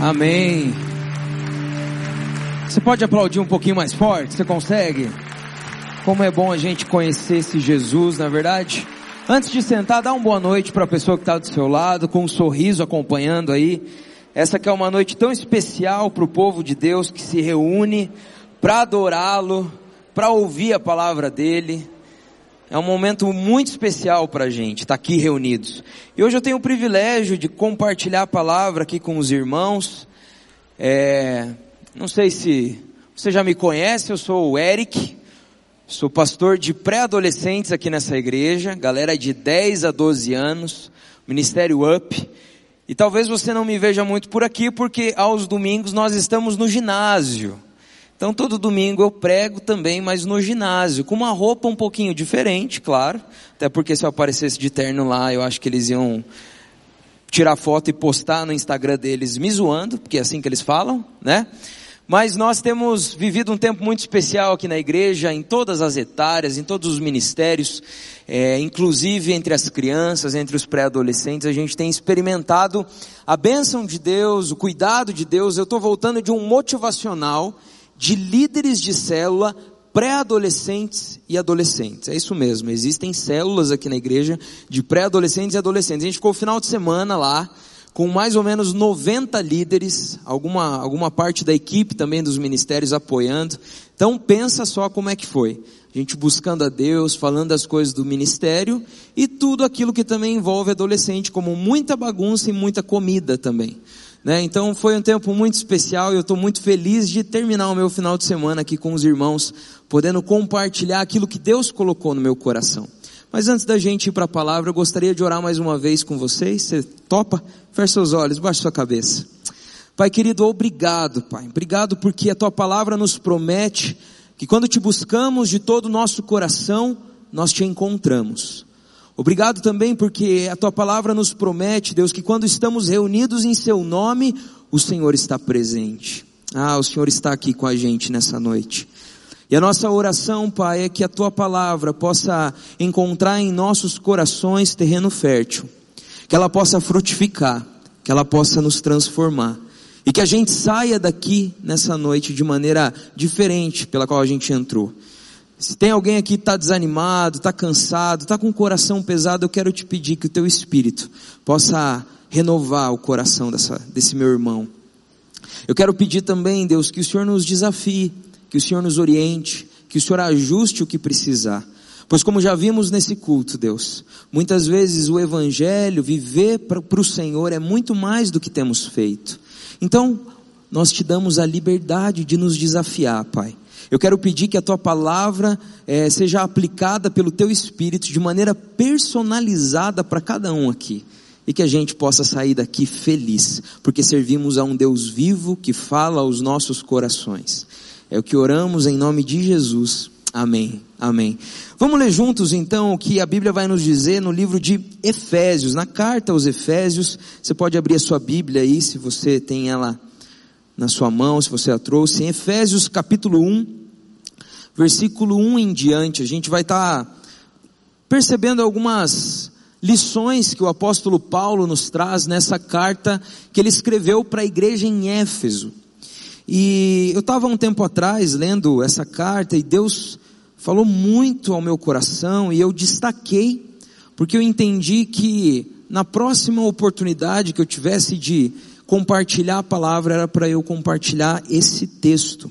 Amém. Você pode aplaudir um pouquinho mais forte? Você consegue? Como é bom a gente conhecer esse Jesus, na é verdade? Antes de sentar, dá uma boa noite para a pessoa que está do seu lado, com um sorriso acompanhando aí. Essa que é uma noite tão especial para o povo de Deus que se reúne para adorá-lo, para ouvir a palavra dele. É um momento muito especial para a gente estar tá aqui reunidos. E hoje eu tenho o privilégio de compartilhar a palavra aqui com os irmãos. É, não sei se você já me conhece, eu sou o Eric, sou pastor de pré-adolescentes aqui nessa igreja, galera de 10 a 12 anos, Ministério Up. E talvez você não me veja muito por aqui, porque aos domingos nós estamos no ginásio. Então todo domingo eu prego também, mas no ginásio, com uma roupa um pouquinho diferente, claro. Até porque se eu aparecesse de terno lá, eu acho que eles iam tirar foto e postar no Instagram deles me zoando, porque é assim que eles falam, né? Mas nós temos vivido um tempo muito especial aqui na igreja, em todas as etárias, em todos os ministérios, é, inclusive entre as crianças, entre os pré-adolescentes, a gente tem experimentado a bênção de Deus, o cuidado de Deus. Eu estou voltando de um motivacional de líderes de célula pré-adolescentes e adolescentes. É isso mesmo, existem células aqui na igreja de pré-adolescentes e adolescentes. A gente ficou o final de semana lá com mais ou menos 90 líderes, alguma, alguma parte da equipe também dos ministérios apoiando. Então pensa só como é que foi. A gente buscando a Deus, falando as coisas do ministério e tudo aquilo que também envolve adolescente, como muita bagunça e muita comida também. Né? Então foi um tempo muito especial e eu estou muito feliz de terminar o meu final de semana aqui com os irmãos, podendo compartilhar aquilo que Deus colocou no meu coração. Mas antes da gente ir para a palavra, eu gostaria de orar mais uma vez com vocês. Você topa? Feche seus olhos, baixe sua cabeça. Pai querido, obrigado, Pai. Obrigado porque a tua palavra nos promete que quando te buscamos de todo o nosso coração, nós te encontramos. Obrigado também porque a tua palavra nos promete, Deus, que quando estamos reunidos em seu nome, o Senhor está presente. Ah, o Senhor está aqui com a gente nessa noite. E a nossa oração, Pai, é que a tua palavra possa encontrar em nossos corações terreno fértil, que ela possa frutificar, que ela possa nos transformar. E que a gente saia daqui nessa noite de maneira diferente pela qual a gente entrou. Se tem alguém aqui que está desanimado, está cansado, está com o coração pesado, eu quero te pedir que o teu espírito possa renovar o coração dessa, desse meu irmão. Eu quero pedir também, Deus, que o Senhor nos desafie, que o Senhor nos oriente, que o Senhor ajuste o que precisar. Pois como já vimos nesse culto, Deus, muitas vezes o Evangelho, viver para o Senhor é muito mais do que temos feito. Então, nós te damos a liberdade de nos desafiar, Pai. Eu quero pedir que a tua palavra é, seja aplicada pelo teu Espírito de maneira personalizada para cada um aqui. E que a gente possa sair daqui feliz, porque servimos a um Deus vivo que fala aos nossos corações. É o que oramos em nome de Jesus. Amém. Amém. Vamos ler juntos então o que a Bíblia vai nos dizer no livro de Efésios, na carta aos Efésios. Você pode abrir a sua Bíblia aí, se você tem ela na sua mão, se você a trouxe. Em Efésios capítulo 1, versículo 1 em diante, a gente vai estar tá percebendo algumas lições que o apóstolo Paulo nos traz nessa carta que ele escreveu para a igreja em Éfeso. E eu estava um tempo atrás lendo essa carta e Deus falou muito ao meu coração e eu destaquei, porque eu entendi que na próxima oportunidade que eu tivesse de compartilhar a palavra era para eu compartilhar esse texto.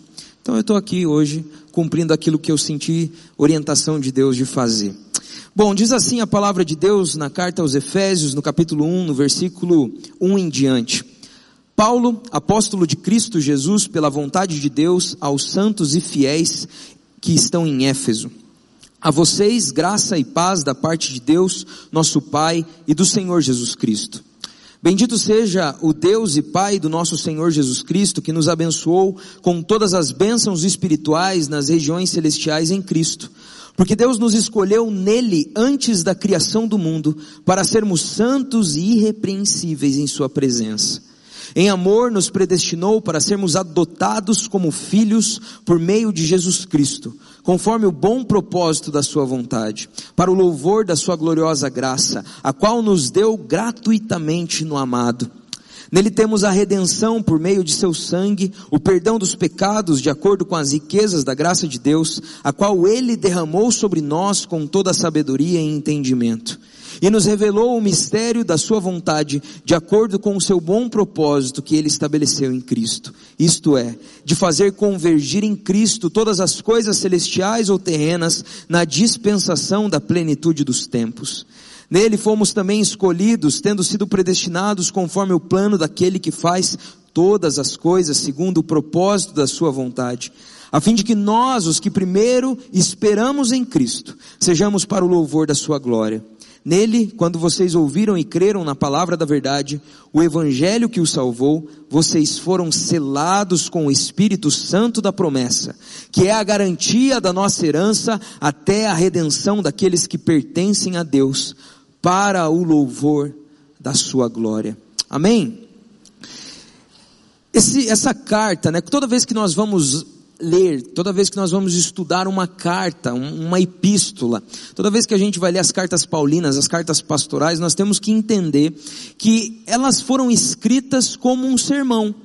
Então eu estou aqui hoje cumprindo aquilo que eu senti orientação de Deus de fazer. Bom, diz assim a palavra de Deus na carta aos Efésios, no capítulo 1, no versículo 1 em diante. Paulo, apóstolo de Cristo Jesus, pela vontade de Deus, aos santos e fiéis que estão em Éfeso. A vocês, graça e paz da parte de Deus, nosso Pai, e do Senhor Jesus Cristo. Bendito seja o Deus e Pai do nosso Senhor Jesus Cristo, que nos abençoou com todas as bênçãos espirituais nas regiões celestiais em Cristo. Porque Deus nos escolheu nele antes da criação do mundo para sermos santos e irrepreensíveis em Sua presença. Em amor nos predestinou para sermos adotados como filhos por meio de Jesus Cristo conforme o bom propósito da sua vontade, para o louvor da sua gloriosa graça, a qual nos deu gratuitamente no amado. Nele temos a redenção por meio de seu sangue, o perdão dos pecados de acordo com as riquezas da graça de Deus, a qual ele derramou sobre nós com toda a sabedoria e entendimento. E nos revelou o mistério da sua vontade, de acordo com o seu bom propósito que ele estabeleceu em Cristo. Isto é, de fazer convergir em Cristo todas as coisas celestiais ou terrenas na dispensação da plenitude dos tempos Nele fomos também escolhidos, tendo sido predestinados conforme o plano daquele que faz todas as coisas segundo o propósito da sua vontade, a fim de que nós, os que primeiro esperamos em Cristo, sejamos para o louvor da sua glória. Nele, quando vocês ouviram e creram na palavra da verdade, o evangelho que os salvou, vocês foram selados com o Espírito Santo da promessa, que é a garantia da nossa herança até a redenção daqueles que pertencem a Deus para o louvor da sua glória. Amém? Esse, essa carta, né, toda vez que nós vamos ler, toda vez que nós vamos estudar uma carta, uma epístola, toda vez que a gente vai ler as cartas paulinas, as cartas pastorais, nós temos que entender que elas foram escritas como um sermão.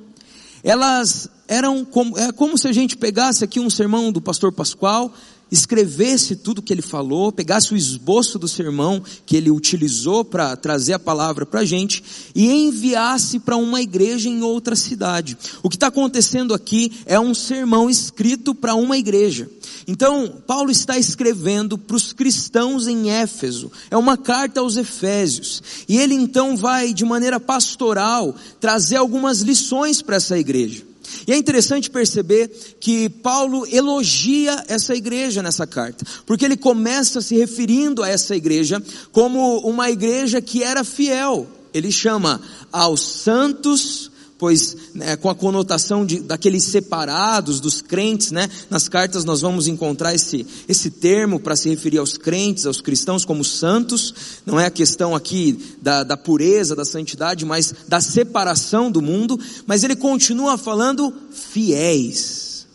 Elas eram como, é como se a gente pegasse aqui um sermão do pastor Pascoal, escrevesse tudo que ele falou, pegasse o esboço do sermão que ele utilizou para trazer a palavra para a gente e enviasse para uma igreja em outra cidade. O que está acontecendo aqui é um sermão escrito para uma igreja. Então, Paulo está escrevendo para os cristãos em Éfeso, é uma carta aos Efésios, e ele então vai, de maneira pastoral, trazer algumas lições para essa igreja. E é interessante perceber que Paulo elogia essa igreja nessa carta, porque ele começa se referindo a essa igreja como uma igreja que era fiel. Ele chama aos santos, pois né, com a conotação de, daqueles separados, dos crentes, né? Nas cartas nós vamos encontrar esse, esse termo para se referir aos crentes, aos cristãos como santos, não é a questão aqui da, da pureza, da santidade, mas da separação do mundo, mas ele continua falando fiéis.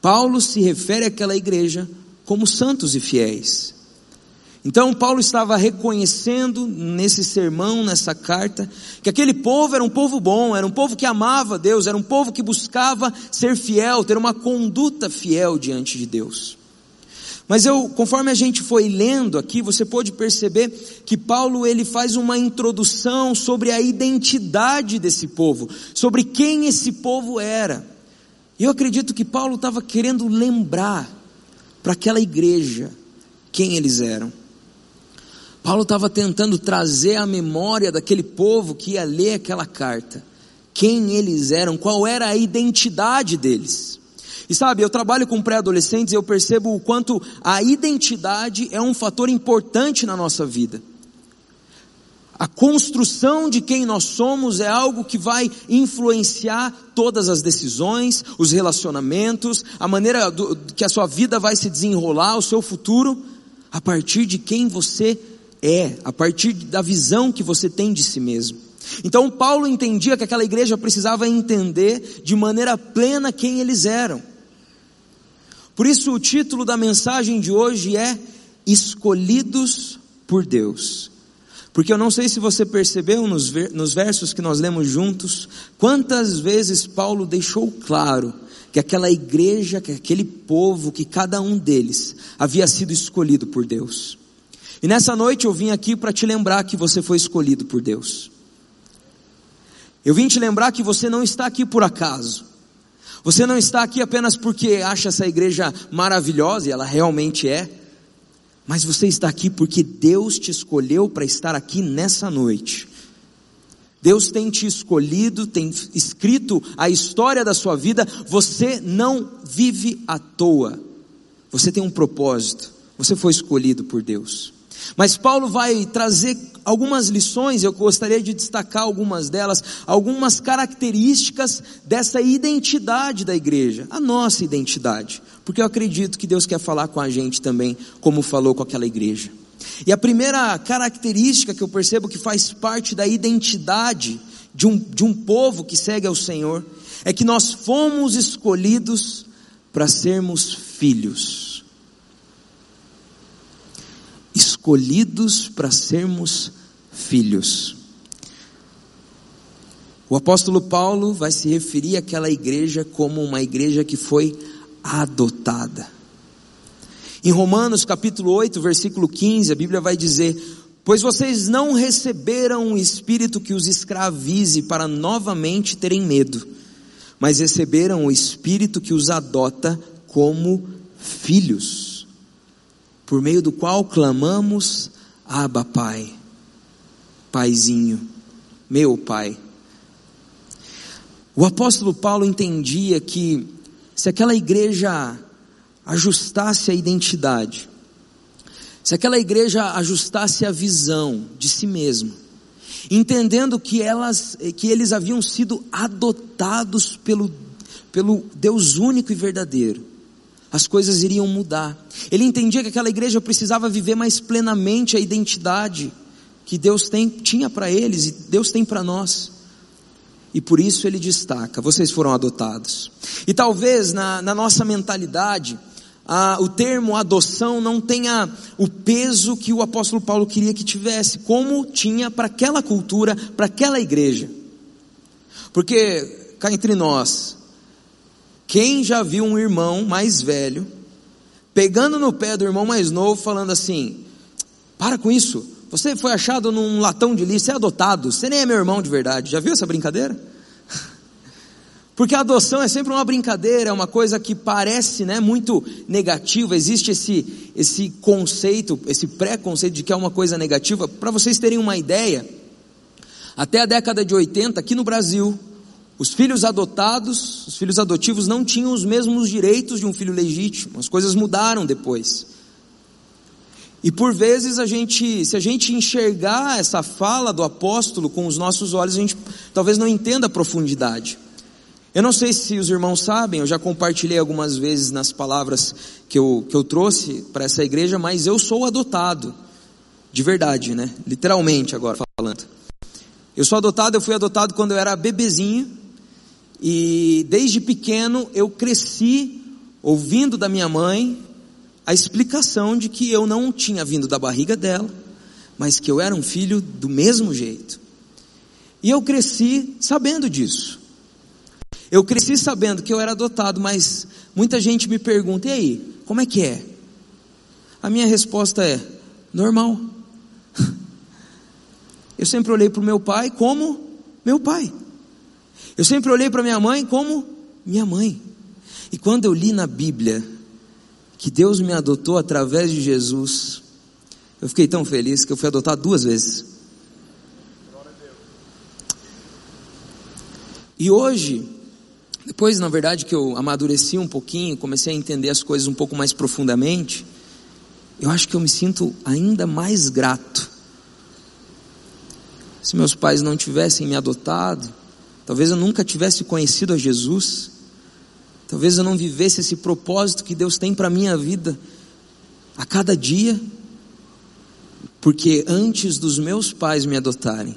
Paulo se refere àquela igreja como santos e fiéis. Então Paulo estava reconhecendo nesse sermão, nessa carta, que aquele povo era um povo bom, era um povo que amava Deus, era um povo que buscava ser fiel, ter uma conduta fiel diante de Deus. Mas eu, conforme a gente foi lendo aqui, você pode perceber que Paulo ele faz uma introdução sobre a identidade desse povo, sobre quem esse povo era. E eu acredito que Paulo estava querendo lembrar para aquela igreja quem eles eram. Paulo estava tentando trazer a memória daquele povo que ia ler aquela carta. Quem eles eram, qual era a identidade deles. E sabe, eu trabalho com pré-adolescentes e eu percebo o quanto a identidade é um fator importante na nossa vida. A construção de quem nós somos é algo que vai influenciar todas as decisões, os relacionamentos, a maneira do, que a sua vida vai se desenrolar, o seu futuro, a partir de quem você é, a partir da visão que você tem de si mesmo. Então Paulo entendia que aquela igreja precisava entender de maneira plena quem eles eram. Por isso o título da mensagem de hoje é Escolhidos por Deus. Porque eu não sei se você percebeu nos, nos versos que nós lemos juntos, quantas vezes Paulo deixou claro que aquela igreja, que aquele povo, que cada um deles havia sido escolhido por Deus. E nessa noite eu vim aqui para te lembrar que você foi escolhido por Deus. Eu vim te lembrar que você não está aqui por acaso. Você não está aqui apenas porque acha essa igreja maravilhosa, e ela realmente é. Mas você está aqui porque Deus te escolheu para estar aqui nessa noite. Deus tem te escolhido, tem escrito a história da sua vida. Você não vive à toa. Você tem um propósito. Você foi escolhido por Deus. Mas Paulo vai trazer algumas lições, eu gostaria de destacar algumas delas, algumas características dessa identidade da igreja, a nossa identidade, porque eu acredito que Deus quer falar com a gente também, como falou com aquela igreja. E a primeira característica que eu percebo que faz parte da identidade de um, de um povo que segue ao Senhor, é que nós fomos escolhidos para sermos filhos escolhidos para sermos filhos. O apóstolo Paulo vai se referir àquela igreja como uma igreja que foi adotada. Em Romanos capítulo 8, versículo 15, a Bíblia vai dizer: Pois vocês não receberam um espírito que os escravize para novamente terem medo, mas receberam o espírito que os adota como filhos, por meio do qual clamamos: Abba, Pai, Paizinho, meu Pai. O apóstolo Paulo entendia que se aquela igreja ajustasse a identidade, se aquela igreja ajustasse a visão de si mesma, entendendo que elas, que eles haviam sido adotados pelo, pelo Deus único e verdadeiro, as coisas iriam mudar. Ele entendia que aquela igreja precisava viver mais plenamente a identidade que Deus tem, tinha para eles e Deus tem para nós. E por isso ele destaca: vocês foram adotados. E talvez na, na nossa mentalidade, a, o termo adoção não tenha o peso que o apóstolo Paulo queria que tivesse, como tinha para aquela cultura, para aquela igreja. Porque, cá entre nós, quem já viu um irmão mais velho pegando no pé do irmão mais novo, falando assim: para com isso, você foi achado num latão de lixo, você é adotado, você nem é meu irmão de verdade. Já viu essa brincadeira? Porque a adoção é sempre uma brincadeira, é uma coisa que parece né, muito negativa, existe esse, esse conceito, esse preconceito de que é uma coisa negativa. Para vocês terem uma ideia, até a década de 80, aqui no Brasil, os filhos adotados, os filhos adotivos não tinham os mesmos direitos de um filho legítimo. As coisas mudaram depois. E por vezes a gente, se a gente enxergar essa fala do apóstolo com os nossos olhos, a gente talvez não entenda a profundidade. Eu não sei se os irmãos sabem, eu já compartilhei algumas vezes nas palavras que eu, que eu trouxe para essa igreja, mas eu sou adotado. De verdade, né? Literalmente agora falando. Eu sou adotado, eu fui adotado quando eu era bebezinho, e desde pequeno eu cresci ouvindo da minha mãe a explicação de que eu não tinha vindo da barriga dela, mas que eu era um filho do mesmo jeito. E eu cresci sabendo disso. Eu cresci sabendo que eu era adotado, mas muita gente me pergunta: e aí, como é que é? A minha resposta é: normal. Eu sempre olhei para o meu pai como meu pai. Eu sempre olhei para minha mãe como minha mãe. E quando eu li na Bíblia que Deus me adotou através de Jesus, eu fiquei tão feliz que eu fui adotado duas vezes. E hoje, depois na verdade que eu amadureci um pouquinho, comecei a entender as coisas um pouco mais profundamente, eu acho que eu me sinto ainda mais grato. Se meus pais não tivessem me adotado, Talvez eu nunca tivesse conhecido a Jesus. Talvez eu não vivesse esse propósito que Deus tem para minha vida a cada dia. Porque antes dos meus pais me adotarem,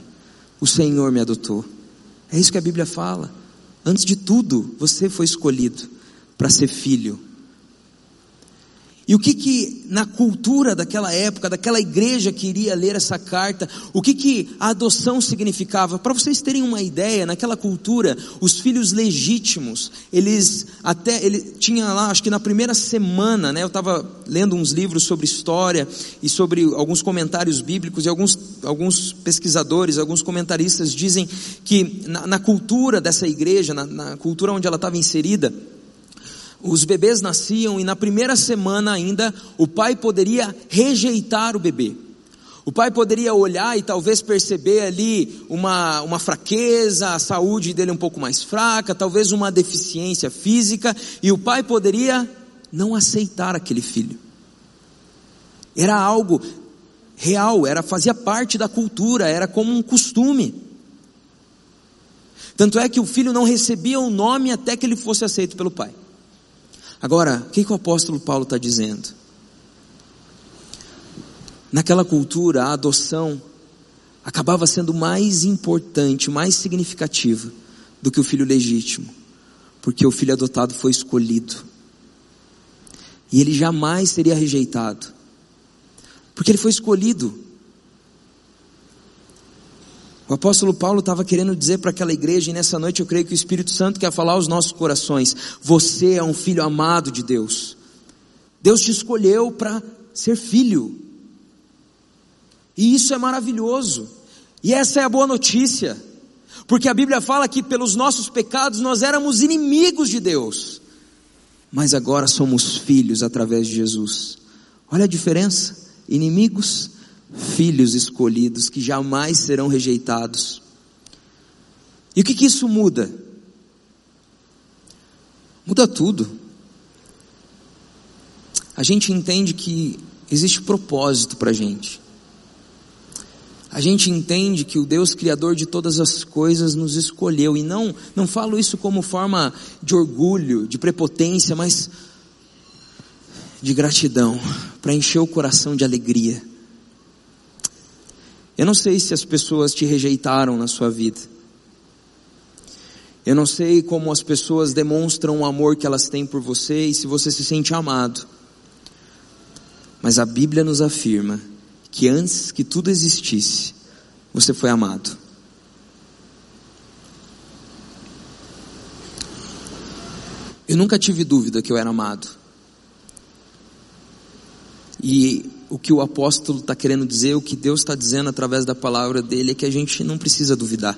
o Senhor me adotou. É isso que a Bíblia fala. Antes de tudo, você foi escolhido para ser filho. E o que que na cultura daquela época, daquela igreja que iria ler essa carta, o que que a adoção significava? Para vocês terem uma ideia, naquela cultura, os filhos legítimos, eles até ele tinha lá, acho que na primeira semana, né, eu estava lendo uns livros sobre história e sobre alguns comentários bíblicos e alguns alguns pesquisadores, alguns comentaristas dizem que na, na cultura dessa igreja, na, na cultura onde ela estava inserida, os bebês nasciam e na primeira semana ainda o pai poderia rejeitar o bebê. O pai poderia olhar e talvez perceber ali uma, uma fraqueza, a saúde dele um pouco mais fraca, talvez uma deficiência física, e o pai poderia não aceitar aquele filho. Era algo real, era fazia parte da cultura, era como um costume. Tanto é que o filho não recebia o nome até que ele fosse aceito pelo pai. Agora, o que, que o apóstolo Paulo está dizendo? Naquela cultura, a adoção acabava sendo mais importante, mais significativa do que o filho legítimo, porque o filho adotado foi escolhido. E ele jamais seria rejeitado, porque ele foi escolhido. O apóstolo Paulo estava querendo dizer para aquela igreja, e nessa noite eu creio que o Espírito Santo quer falar aos nossos corações: você é um filho amado de Deus. Deus te escolheu para ser filho. E isso é maravilhoso. E essa é a boa notícia. Porque a Bíblia fala que pelos nossos pecados nós éramos inimigos de Deus. Mas agora somos filhos através de Jesus. Olha a diferença. Inimigos filhos escolhidos que jamais serão rejeitados. E o que, que isso muda? Muda tudo. A gente entende que existe propósito para a gente. A gente entende que o Deus Criador de todas as coisas nos escolheu, e não, não falo isso como forma de orgulho, de prepotência, mas de gratidão, para encher o coração de alegria. Eu não sei se as pessoas te rejeitaram na sua vida. Eu não sei como as pessoas demonstram o amor que elas têm por você e se você se sente amado. Mas a Bíblia nos afirma que antes que tudo existisse, você foi amado. Eu nunca tive dúvida que eu era amado. E o que o apóstolo está querendo dizer, o que Deus está dizendo através da palavra dele, é que a gente não precisa duvidar.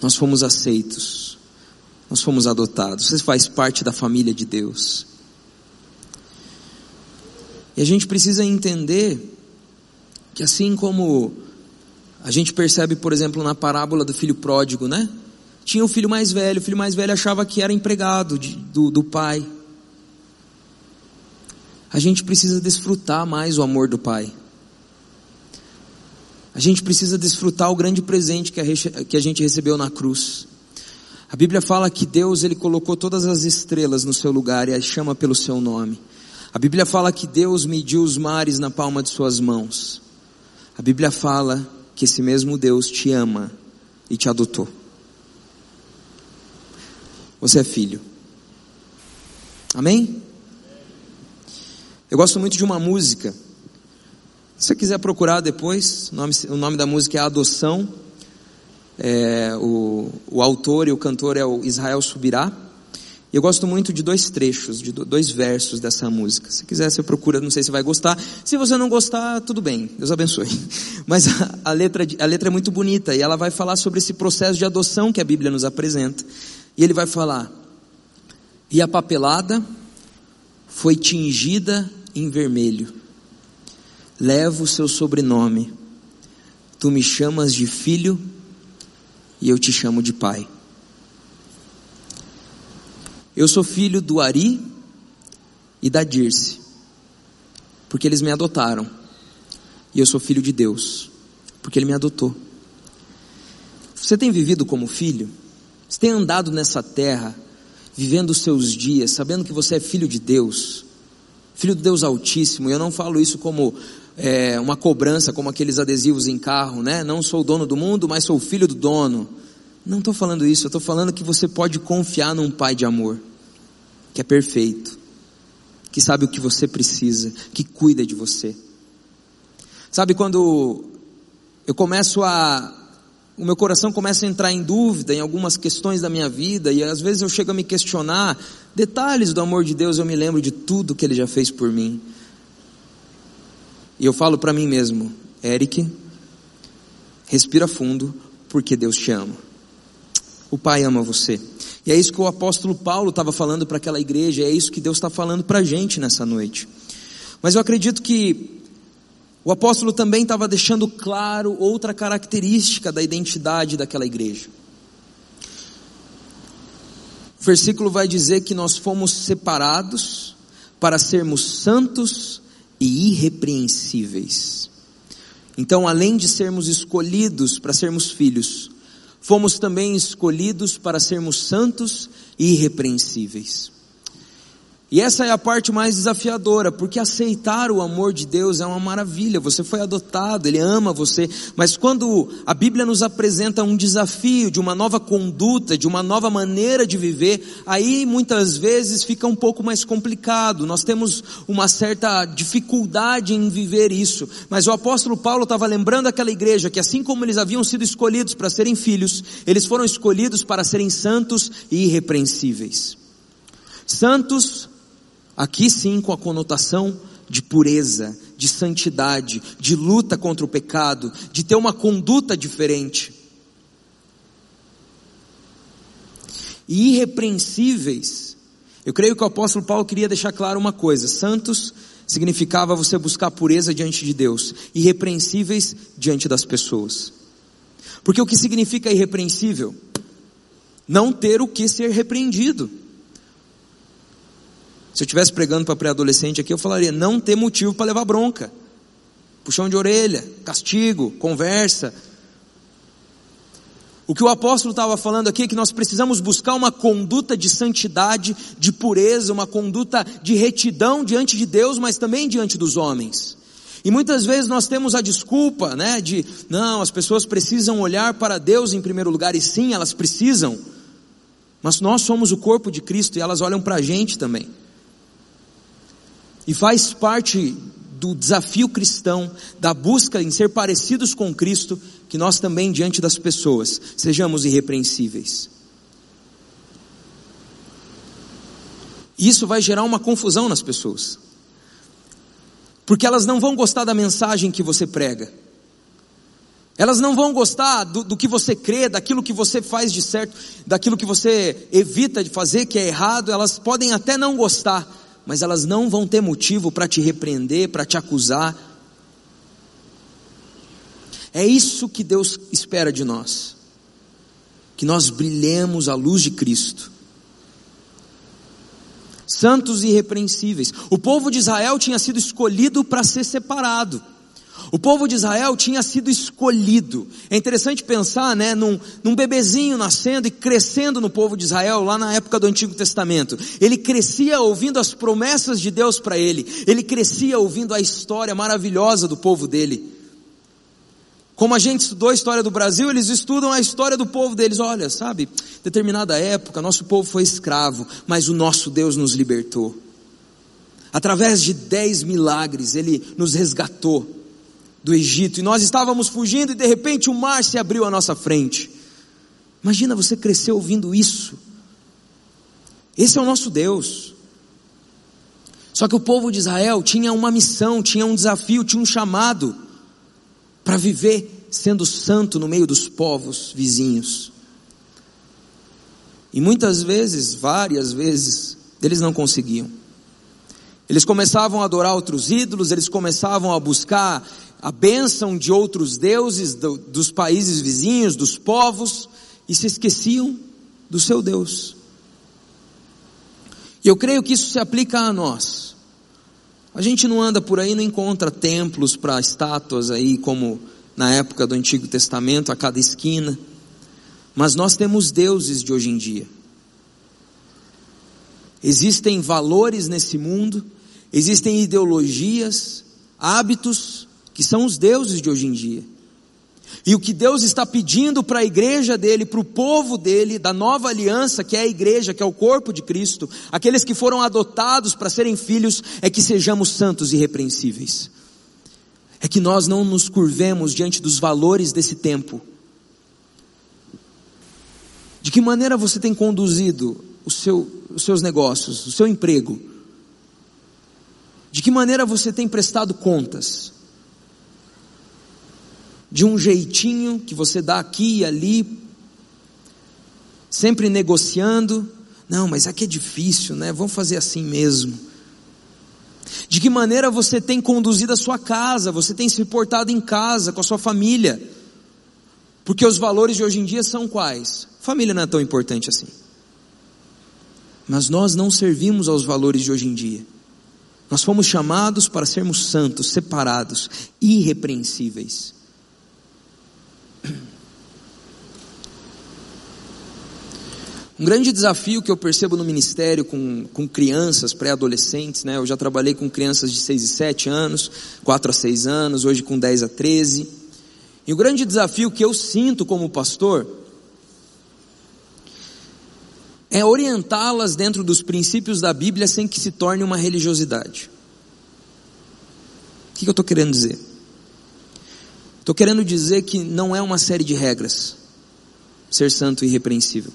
Nós fomos aceitos, nós fomos adotados, você faz parte da família de Deus. E a gente precisa entender que assim como a gente percebe, por exemplo, na parábola do filho pródigo, né? Tinha o filho mais velho, o filho mais velho achava que era empregado de, do, do pai a gente precisa desfrutar mais o amor do Pai. A gente precisa desfrutar o grande presente que a, gente recebeu na cruz. A Bíblia fala que Deus ele colocou todas as estrelas no seu lugar e as chama pelo seu nome. A Bíblia fala que Deus mediu os mares na palma de suas mãos. A Bíblia fala que esse mesmo Deus te ama e te adotou. Você é filho. Amém? Eu gosto muito de uma música. Se você quiser procurar depois, o nome, o nome da música é Adoção. É, o, o autor e o cantor é o Israel Subirá. Eu gosto muito de dois trechos, de dois versos dessa música. Se quiser, você procura, não sei se vai gostar. Se você não gostar, tudo bem, Deus abençoe. Mas a, a, letra, a letra é muito bonita e ela vai falar sobre esse processo de adoção que a Bíblia nos apresenta. E ele vai falar: E a papelada foi tingida em vermelho. Levo o seu sobrenome. Tu me chamas de filho e eu te chamo de pai. Eu sou filho do Ari e da Dirce, porque eles me adotaram. E eu sou filho de Deus, porque Ele me adotou. Você tem vivido como filho? Você tem andado nessa terra vivendo os seus dias, sabendo que você é filho de Deus, filho do Deus Altíssimo, e eu não falo isso como é, uma cobrança, como aqueles adesivos em carro, né? Não sou o dono do mundo, mas sou o filho do dono. Não estou falando isso, eu estou falando que você pode confiar num Pai de amor, que é perfeito, que sabe o que você precisa, que cuida de você. Sabe quando eu começo a o meu coração começa a entrar em dúvida em algumas questões da minha vida e às vezes eu chego a me questionar detalhes do amor de Deus, eu me lembro de tudo que Ele já fez por mim. E eu falo para mim mesmo, Eric, respira fundo, porque Deus te ama. O Pai ama você. E é isso que o apóstolo Paulo estava falando para aquela igreja, é isso que Deus está falando para a gente nessa noite. Mas eu acredito que o apóstolo também estava deixando claro outra característica da identidade daquela igreja. O versículo vai dizer que nós fomos separados para sermos santos e irrepreensíveis. Então, além de sermos escolhidos para sermos filhos, fomos também escolhidos para sermos santos e irrepreensíveis. E essa é a parte mais desafiadora, porque aceitar o amor de Deus é uma maravilha. Você foi adotado, Ele ama você. Mas quando a Bíblia nos apresenta um desafio de uma nova conduta, de uma nova maneira de viver, aí muitas vezes fica um pouco mais complicado. Nós temos uma certa dificuldade em viver isso. Mas o apóstolo Paulo estava lembrando aquela igreja que assim como eles haviam sido escolhidos para serem filhos, eles foram escolhidos para serem santos e irrepreensíveis. Santos Aqui sim com a conotação de pureza, de santidade, de luta contra o pecado, de ter uma conduta diferente. E irrepreensíveis. Eu creio que o apóstolo Paulo queria deixar claro uma coisa: santos significava você buscar pureza diante de Deus, irrepreensíveis diante das pessoas. Porque o que significa irrepreensível? Não ter o que ser repreendido. Se eu estivesse pregando para pré-adolescente aqui, eu falaria: não ter motivo para levar bronca, puxão de orelha, castigo, conversa. O que o apóstolo estava falando aqui é que nós precisamos buscar uma conduta de santidade, de pureza, uma conduta de retidão diante de Deus, mas também diante dos homens. E muitas vezes nós temos a desculpa, né, de não, as pessoas precisam olhar para Deus em primeiro lugar, e sim, elas precisam, mas nós somos o corpo de Cristo e elas olham para a gente também. E faz parte do desafio cristão, da busca em ser parecidos com Cristo, que nós também, diante das pessoas, sejamos irrepreensíveis. Isso vai gerar uma confusão nas pessoas, porque elas não vão gostar da mensagem que você prega, elas não vão gostar do, do que você crê, daquilo que você faz de certo, daquilo que você evita de fazer que é errado, elas podem até não gostar, mas elas não vão ter motivo para te repreender, para te acusar. É isso que Deus espera de nós. Que nós brilhemos a luz de Cristo. Santos e irrepreensíveis. O povo de Israel tinha sido escolhido para ser separado. O povo de Israel tinha sido escolhido. É interessante pensar, né, num, num bebezinho nascendo e crescendo no povo de Israel, lá na época do Antigo Testamento. Ele crescia ouvindo as promessas de Deus para ele. Ele crescia ouvindo a história maravilhosa do povo dele. Como a gente estudou a história do Brasil, eles estudam a história do povo deles. Olha, sabe, determinada época, nosso povo foi escravo, mas o nosso Deus nos libertou. Através de dez milagres, Ele nos resgatou do Egito e nós estávamos fugindo e de repente o mar se abriu à nossa frente. Imagina você crescer ouvindo isso. Esse é o nosso Deus. Só que o povo de Israel tinha uma missão, tinha um desafio, tinha um chamado para viver sendo santo no meio dos povos vizinhos. E muitas vezes, várias vezes, eles não conseguiam. Eles começavam a adorar outros ídolos, eles começavam a buscar a bênção de outros deuses do, dos países vizinhos, dos povos, e se esqueciam do seu Deus. E eu creio que isso se aplica a nós. A gente não anda por aí, não encontra templos para estátuas aí, como na época do Antigo Testamento, a cada esquina. Mas nós temos deuses de hoje em dia. Existem valores nesse mundo, existem ideologias, hábitos, que são os deuses de hoje em dia. E o que Deus está pedindo para a igreja dele, para o povo dele, da nova aliança, que é a igreja, que é o corpo de Cristo, aqueles que foram adotados para serem filhos, é que sejamos santos e repreensíveis. É que nós não nos curvemos diante dos valores desse tempo. De que maneira você tem conduzido seu, os seus negócios, o seu emprego? De que maneira você tem prestado contas? De um jeitinho que você dá aqui e ali, sempre negociando. Não, mas aqui é difícil, né? Vamos fazer assim mesmo. De que maneira você tem conduzido a sua casa, você tem se portado em casa, com a sua família. Porque os valores de hoje em dia são quais? Família não é tão importante assim. Mas nós não servimos aos valores de hoje em dia. Nós fomos chamados para sermos santos, separados, irrepreensíveis. Um grande desafio que eu percebo no ministério com, com crianças, pré-adolescentes, né? Eu já trabalhei com crianças de 6 e 7 anos, 4 a 6 anos, hoje com 10 a 13. E o grande desafio que eu sinto como pastor é orientá-las dentro dos princípios da Bíblia sem que se torne uma religiosidade. O que eu estou querendo dizer? Estou querendo dizer que não é uma série de regras ser santo e irrepreensível.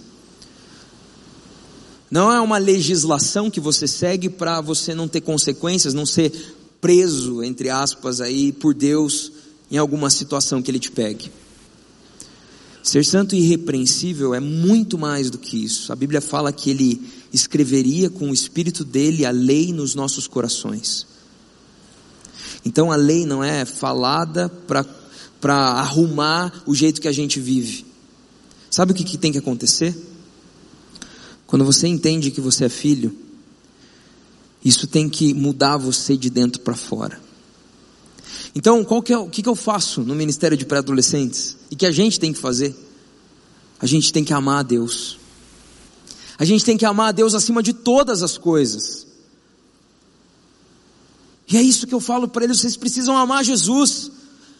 Não é uma legislação que você segue para você não ter consequências, não ser preso, entre aspas, aí por Deus em alguma situação que Ele te pegue. Ser santo e irrepreensível é muito mais do que isso. A Bíblia fala que Ele escreveria com o Espírito dele a lei nos nossos corações. Então a lei não é falada para arrumar o jeito que a gente vive. Sabe o que, que tem que acontecer? Quando você entende que você é filho, isso tem que mudar você de dentro para fora. Então, qual que é, o que, que eu faço no Ministério de Pré-Adolescentes? E que a gente tem que fazer? A gente tem que amar a Deus. A gente tem que amar a Deus acima de todas as coisas. E é isso que eu falo para eles: vocês precisam amar Jesus.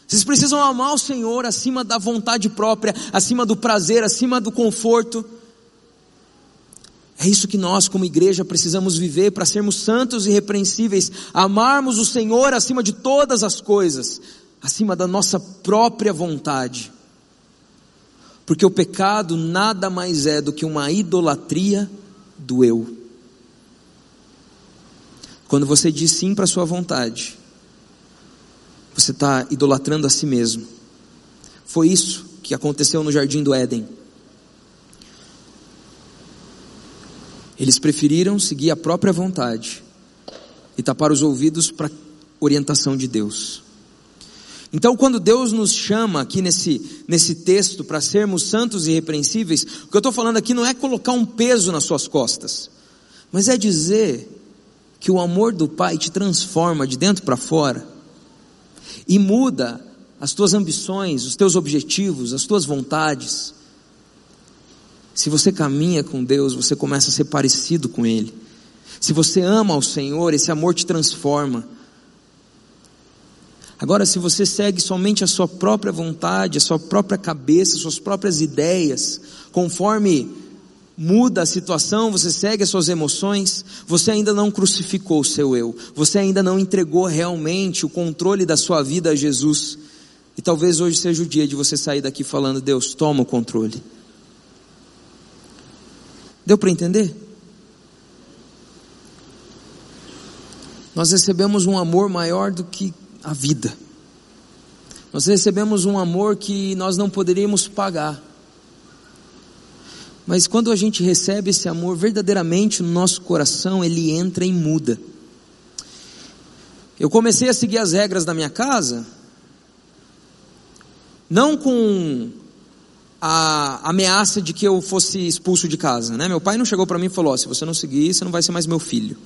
Vocês precisam amar o Senhor acima da vontade própria, acima do prazer, acima do conforto. É isso que nós, como igreja, precisamos viver para sermos santos e repreensíveis, amarmos o Senhor acima de todas as coisas, acima da nossa própria vontade. Porque o pecado nada mais é do que uma idolatria do eu. Quando você diz sim para a sua vontade, você está idolatrando a si mesmo. Foi isso que aconteceu no jardim do Éden. Eles preferiram seguir a própria vontade e tapar os ouvidos para a orientação de Deus. Então, quando Deus nos chama aqui nesse, nesse texto para sermos santos e irrepreensíveis, o que eu estou falando aqui não é colocar um peso nas suas costas, mas é dizer que o amor do Pai te transforma de dentro para fora e muda as tuas ambições, os teus objetivos, as tuas vontades. Se você caminha com Deus, você começa a ser parecido com Ele. Se você ama o Senhor, esse amor te transforma. Agora, se você segue somente a sua própria vontade, a sua própria cabeça, suas próprias ideias, conforme muda a situação, você segue as suas emoções, você ainda não crucificou o seu eu, você ainda não entregou realmente o controle da sua vida a Jesus. E talvez hoje seja o dia de você sair daqui falando: Deus, toma o controle. Deu para entender? Nós recebemos um amor maior do que a vida. Nós recebemos um amor que nós não poderíamos pagar. Mas quando a gente recebe esse amor verdadeiramente no nosso coração, ele entra e muda. Eu comecei a seguir as regras da minha casa, não com a ameaça de que eu fosse expulso de casa, né? Meu pai não chegou para mim e falou: oh, se você não seguir, você não vai ser mais meu filho.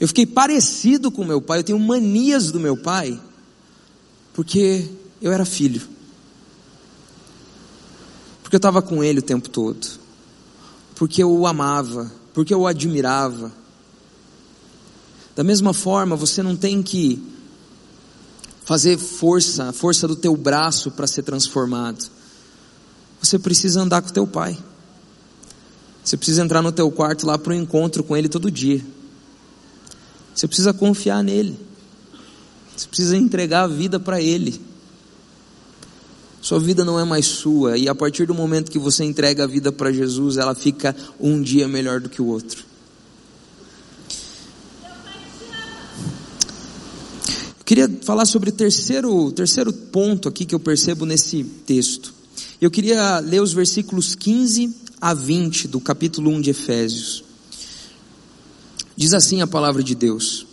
Eu fiquei parecido com meu pai, eu tenho manias do meu pai, porque eu era filho. Porque eu estava com ele o tempo todo. Porque eu o amava, porque eu o admirava. Da mesma forma, você não tem que fazer força, a força do teu braço para ser transformado. Você precisa andar com teu pai. Você precisa entrar no teu quarto lá para um encontro com ele todo dia. Você precisa confiar nele. Você precisa entregar a vida para ele. Sua vida não é mais sua, e a partir do momento que você entrega a vida para Jesus, ela fica um dia melhor do que o outro. Queria falar sobre o terceiro, terceiro ponto aqui que eu percebo nesse texto. Eu queria ler os versículos 15 a 20 do capítulo 1 de Efésios. Diz assim a palavra de Deus: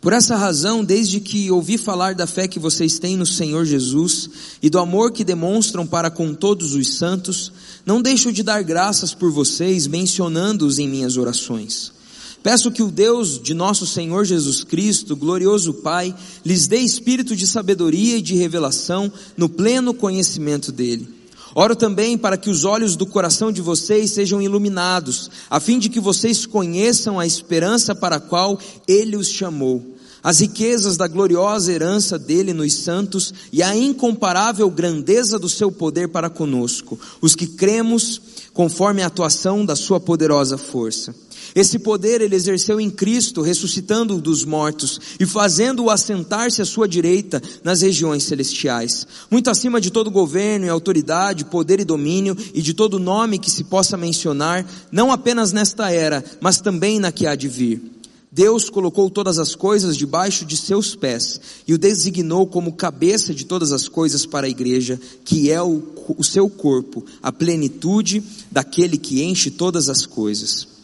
Por essa razão, desde que ouvi falar da fé que vocês têm no Senhor Jesus e do amor que demonstram para com todos os santos, não deixo de dar graças por vocês, mencionando-os em minhas orações. Peço que o Deus de nosso Senhor Jesus Cristo, glorioso Pai, lhes dê espírito de sabedoria e de revelação no pleno conhecimento dele. Oro também para que os olhos do coração de vocês sejam iluminados, a fim de que vocês conheçam a esperança para a qual Ele os chamou, as riquezas da gloriosa herança dele nos santos e a incomparável grandeza do seu poder para conosco, os que cremos conforme a atuação da sua poderosa força. Esse poder ele exerceu em Cristo, ressuscitando-o dos mortos e fazendo-o assentar-se à sua direita nas regiões celestiais, muito acima de todo governo e autoridade, poder e domínio e de todo nome que se possa mencionar, não apenas nesta era, mas também na que há de vir. Deus colocou todas as coisas debaixo de seus pés e o designou como cabeça de todas as coisas para a igreja, que é o, o seu corpo, a plenitude daquele que enche todas as coisas.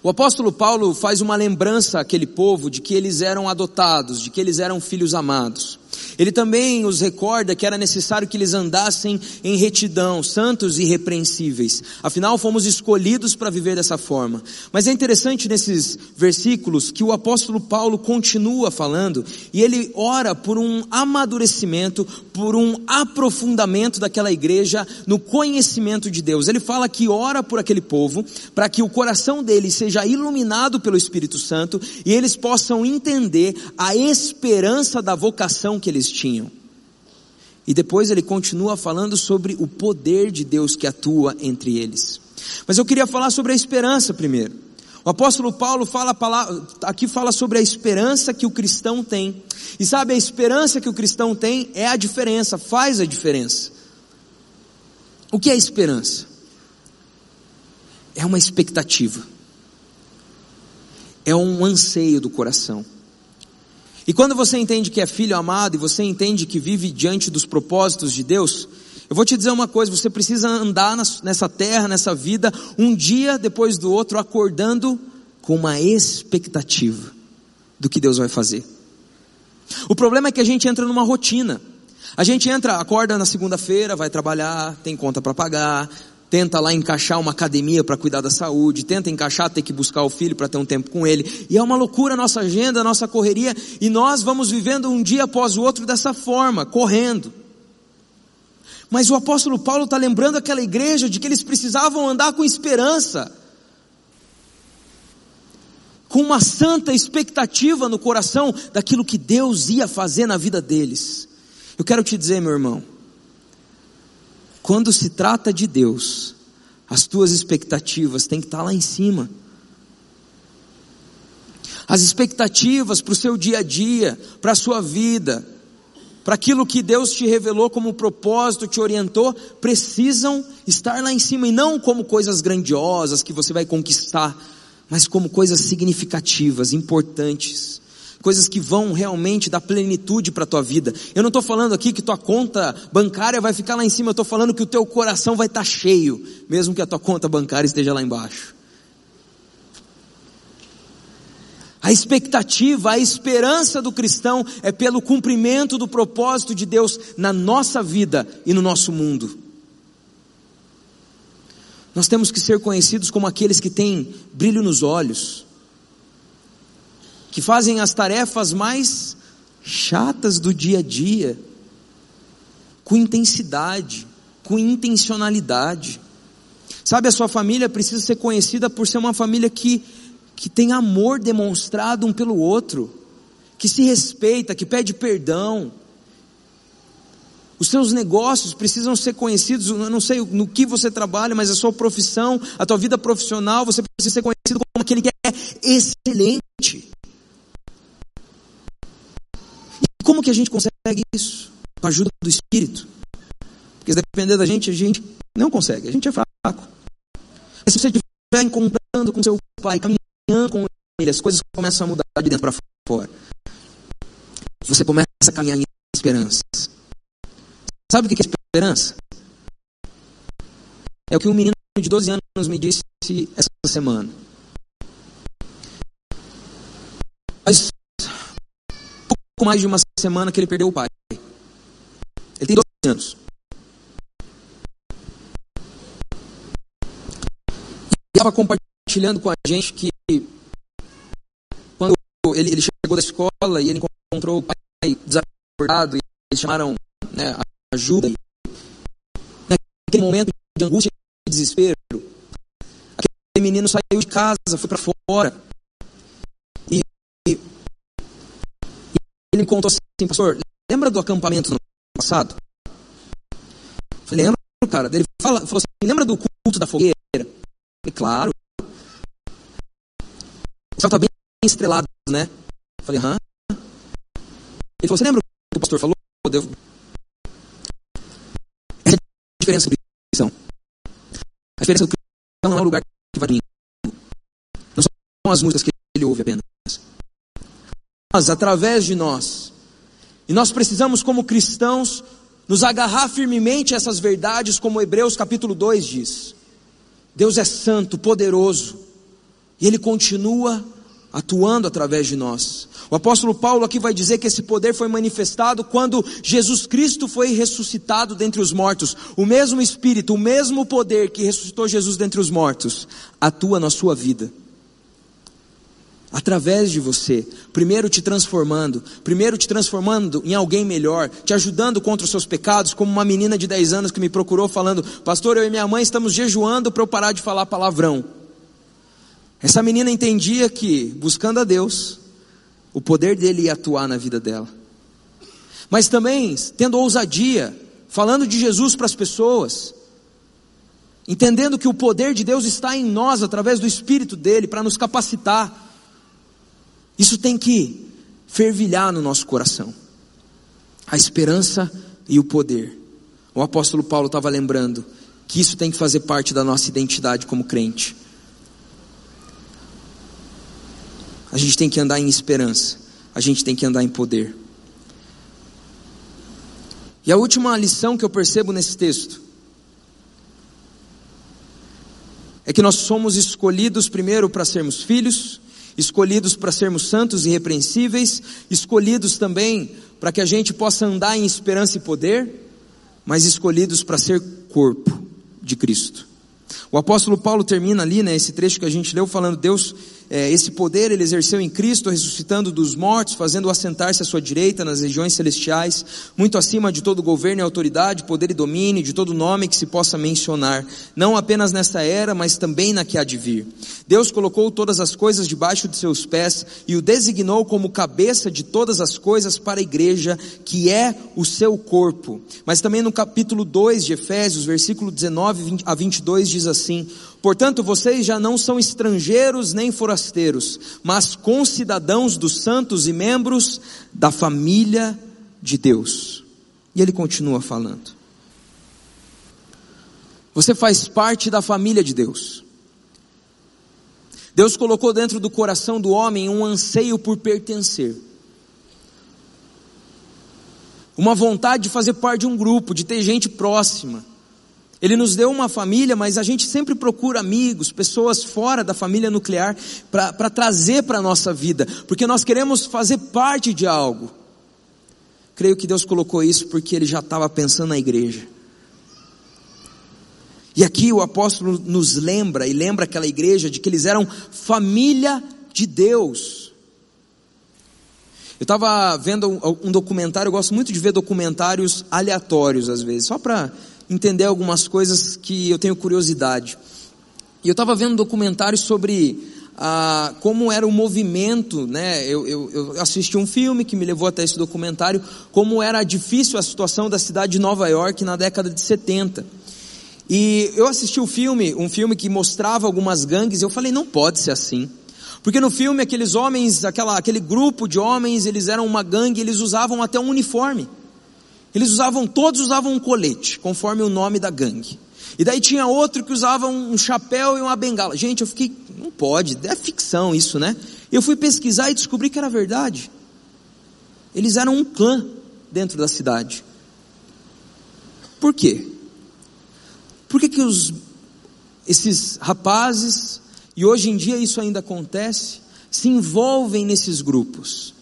O apóstolo Paulo faz uma lembrança àquele povo de que eles eram adotados, de que eles eram filhos amados. Ele também os recorda que era necessário que eles andassem em retidão, santos e irrepreensíveis. Afinal, fomos escolhidos para viver dessa forma. Mas é interessante nesses versículos que o apóstolo Paulo continua falando e ele ora por um amadurecimento, por um aprofundamento daquela igreja no conhecimento de Deus. Ele fala que ora por aquele povo para que o coração deles seja iluminado pelo Espírito Santo e eles possam entender a esperança da vocação que eles tinham. E depois ele continua falando sobre o poder de Deus que atua entre eles. Mas eu queria falar sobre a esperança primeiro. O apóstolo Paulo fala, aqui fala sobre a esperança que o cristão tem. E sabe, a esperança que o cristão tem é a diferença, faz a diferença. O que é esperança? É uma expectativa. É um anseio do coração. E quando você entende que é filho amado e você entende que vive diante dos propósitos de Deus, eu vou te dizer uma coisa: você precisa andar nessa terra, nessa vida, um dia depois do outro, acordando com uma expectativa do que Deus vai fazer. O problema é que a gente entra numa rotina. A gente entra, acorda na segunda-feira, vai trabalhar, tem conta para pagar, tenta lá encaixar uma academia para cuidar da saúde, tenta encaixar ter que buscar o filho para ter um tempo com ele. E é uma loucura a nossa agenda, a nossa correria, e nós vamos vivendo um dia após o outro dessa forma, correndo. Mas o apóstolo Paulo está lembrando aquela igreja de que eles precisavam andar com esperança, com uma santa expectativa no coração daquilo que Deus ia fazer na vida deles. Eu quero te dizer, meu irmão, quando se trata de Deus, as tuas expectativas têm que estar lá em cima. As expectativas para o seu dia a dia, para a sua vida, para aquilo que Deus te revelou como propósito, te orientou, precisam estar lá em cima e não como coisas grandiosas que você vai conquistar, mas como coisas significativas, importantes coisas que vão realmente dar plenitude para a tua vida. Eu não estou falando aqui que tua conta bancária vai ficar lá em cima, eu estou falando que o teu coração vai estar tá cheio, mesmo que a tua conta bancária esteja lá embaixo. A expectativa, a esperança do cristão é pelo cumprimento do propósito de Deus na nossa vida e no nosso mundo. Nós temos que ser conhecidos como aqueles que têm brilho nos olhos, que fazem as tarefas mais chatas do dia a dia, com intensidade, com intencionalidade. Sabe, a sua família precisa ser conhecida por ser uma família que, que tem amor demonstrado um pelo outro, que se respeita, que pede perdão. Os seus negócios precisam ser conhecidos, eu não sei no que você trabalha, mas a sua profissão, a tua vida profissional, você precisa ser conhecido como aquele que é excelente. Como que a gente consegue isso? Com a ajuda do Espírito. Porque se depender da gente, a gente não consegue, a gente é fraco. Mas se você estiver encontrando com seu pai, caminhando com ele, as coisas começam a mudar de dentro para fora. Você começa a caminhar em esperança. Sabe o que é esperança? É o que um menino de 12 anos me disse essa semana. Mas pouco mais de uma semana que ele perdeu o pai. Ele tem 12 anos. E estava compartilhando com a gente que quando ele, ele, chegou da escola e ele encontrou o pai desacordado e eles chamaram né, ajuda. naquele momento de angústia e desespero, aquele menino saiu de casa, foi para fora. E, e, e, ele me contou assim, pastor, lembra do acampamento no passado? Eu falei, lembro, cara. Ele fala, falou assim, lembra do culto da fogueira? Eu falei, claro. O céu está bem estrelado, né? Eu falei, hã? Ele falou, você lembra o que o pastor falou? Eu... Essa é a diferença do cristão. A diferença do cristão não é o lugar que vai domingo. Não são as músicas que ele ouve apenas. Mas, através de nós, e nós precisamos, como cristãos, nos agarrar firmemente a essas verdades, como Hebreus capítulo 2 diz. Deus é santo, poderoso, e Ele continua atuando através de nós. O apóstolo Paulo aqui vai dizer que esse poder foi manifestado quando Jesus Cristo foi ressuscitado dentre os mortos. O mesmo Espírito, o mesmo poder que ressuscitou Jesus dentre os mortos, atua na sua vida. Através de você, primeiro te transformando, primeiro te transformando em alguém melhor, te ajudando contra os seus pecados, como uma menina de 10 anos que me procurou falando: Pastor, eu e minha mãe estamos jejuando para eu parar de falar palavrão. Essa menina entendia que, buscando a Deus, o poder dele ia atuar na vida dela. Mas também, tendo ousadia, falando de Jesus para as pessoas, entendendo que o poder de Deus está em nós através do Espírito dele para nos capacitar. Isso tem que fervilhar no nosso coração. A esperança e o poder. O apóstolo Paulo estava lembrando que isso tem que fazer parte da nossa identidade como crente. A gente tem que andar em esperança, a gente tem que andar em poder. E a última lição que eu percebo nesse texto é que nós somos escolhidos primeiro para sermos filhos, escolhidos para sermos santos e irrepreensíveis, escolhidos também para que a gente possa andar em esperança e poder, mas escolhidos para ser corpo de Cristo. O apóstolo Paulo termina ali, né, esse trecho que a gente leu, falando: Deus é, esse poder ele exerceu em Cristo, ressuscitando dos mortos, fazendo-o assentar-se à sua direita nas regiões celestiais, muito acima de todo governo e autoridade, poder e domínio, de todo nome que se possa mencionar, não apenas nesta era, mas também na que há de vir. Deus colocou todas as coisas debaixo de seus pés e o designou como cabeça de todas as coisas para a igreja, que é o seu corpo. Mas também no capítulo 2 de Efésios, versículo 19 a 22 diz assim: Portanto, vocês já não são estrangeiros nem forasteiros, mas concidadãos dos santos e membros da família de Deus. E ele continua falando. Você faz parte da família de Deus. Deus colocou dentro do coração do homem um anseio por pertencer. Uma vontade de fazer parte de um grupo, de ter gente próxima. Ele nos deu uma família, mas a gente sempre procura amigos, pessoas fora da família nuclear, para trazer para a nossa vida, porque nós queremos fazer parte de algo. Creio que Deus colocou isso porque Ele já estava pensando na igreja. E aqui o apóstolo nos lembra, e lembra aquela igreja, de que eles eram família de Deus. Eu estava vendo um documentário, eu gosto muito de ver documentários aleatórios às vezes, só para entender algumas coisas que eu tenho curiosidade. E eu estava vendo documentários sobre ah, como era o movimento, né? Eu, eu, eu, assisti um filme que me levou até esse documentário, como era difícil a situação da cidade de Nova York na década de 70. E eu assisti o um filme, um filme que mostrava algumas gangues, eu falei, não pode ser assim. Porque no filme aqueles homens, aquela, aquele grupo de homens, eles eram uma gangue, eles usavam até um uniforme. Eles usavam, todos usavam um colete, conforme o nome da gangue. E daí tinha outro que usava um chapéu e uma bengala. Gente, eu fiquei, não pode, é ficção isso, né? Eu fui pesquisar e descobri que era verdade. Eles eram um clã dentro da cidade. Por quê? Por que, que os, esses rapazes, e hoje em dia isso ainda acontece, se envolvem nesses grupos?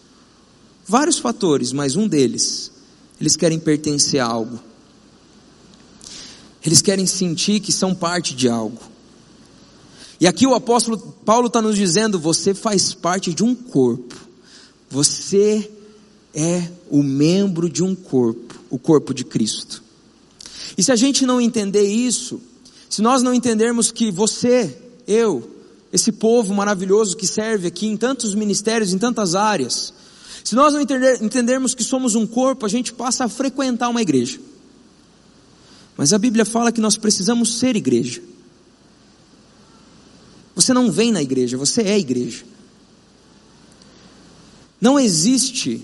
Vários fatores, mas um deles eles querem pertencer a algo. Eles querem sentir que são parte de algo. E aqui o apóstolo Paulo está nos dizendo: você faz parte de um corpo. Você é o membro de um corpo, o corpo de Cristo. E se a gente não entender isso, se nós não entendermos que você, eu, esse povo maravilhoso que serve aqui em tantos ministérios, em tantas áreas, se nós não entender, entendermos que somos um corpo, a gente passa a frequentar uma igreja. Mas a Bíblia fala que nós precisamos ser igreja. Você não vem na igreja, você é igreja. Não existe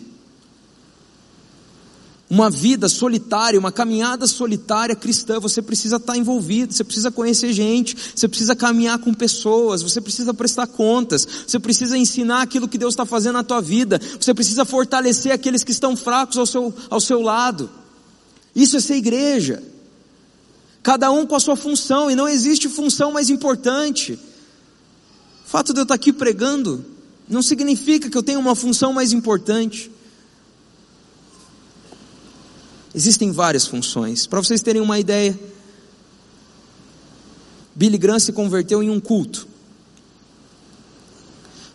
uma vida solitária, uma caminhada solitária cristã, você precisa estar envolvido, você precisa conhecer gente, você precisa caminhar com pessoas, você precisa prestar contas, você precisa ensinar aquilo que Deus está fazendo na tua vida, você precisa fortalecer aqueles que estão fracos ao seu, ao seu lado. Isso é ser igreja. Cada um com a sua função, e não existe função mais importante. O fato de eu estar aqui pregando não significa que eu tenho uma função mais importante. Existem várias funções. Para vocês terem uma ideia, Billy Graham se converteu em um culto.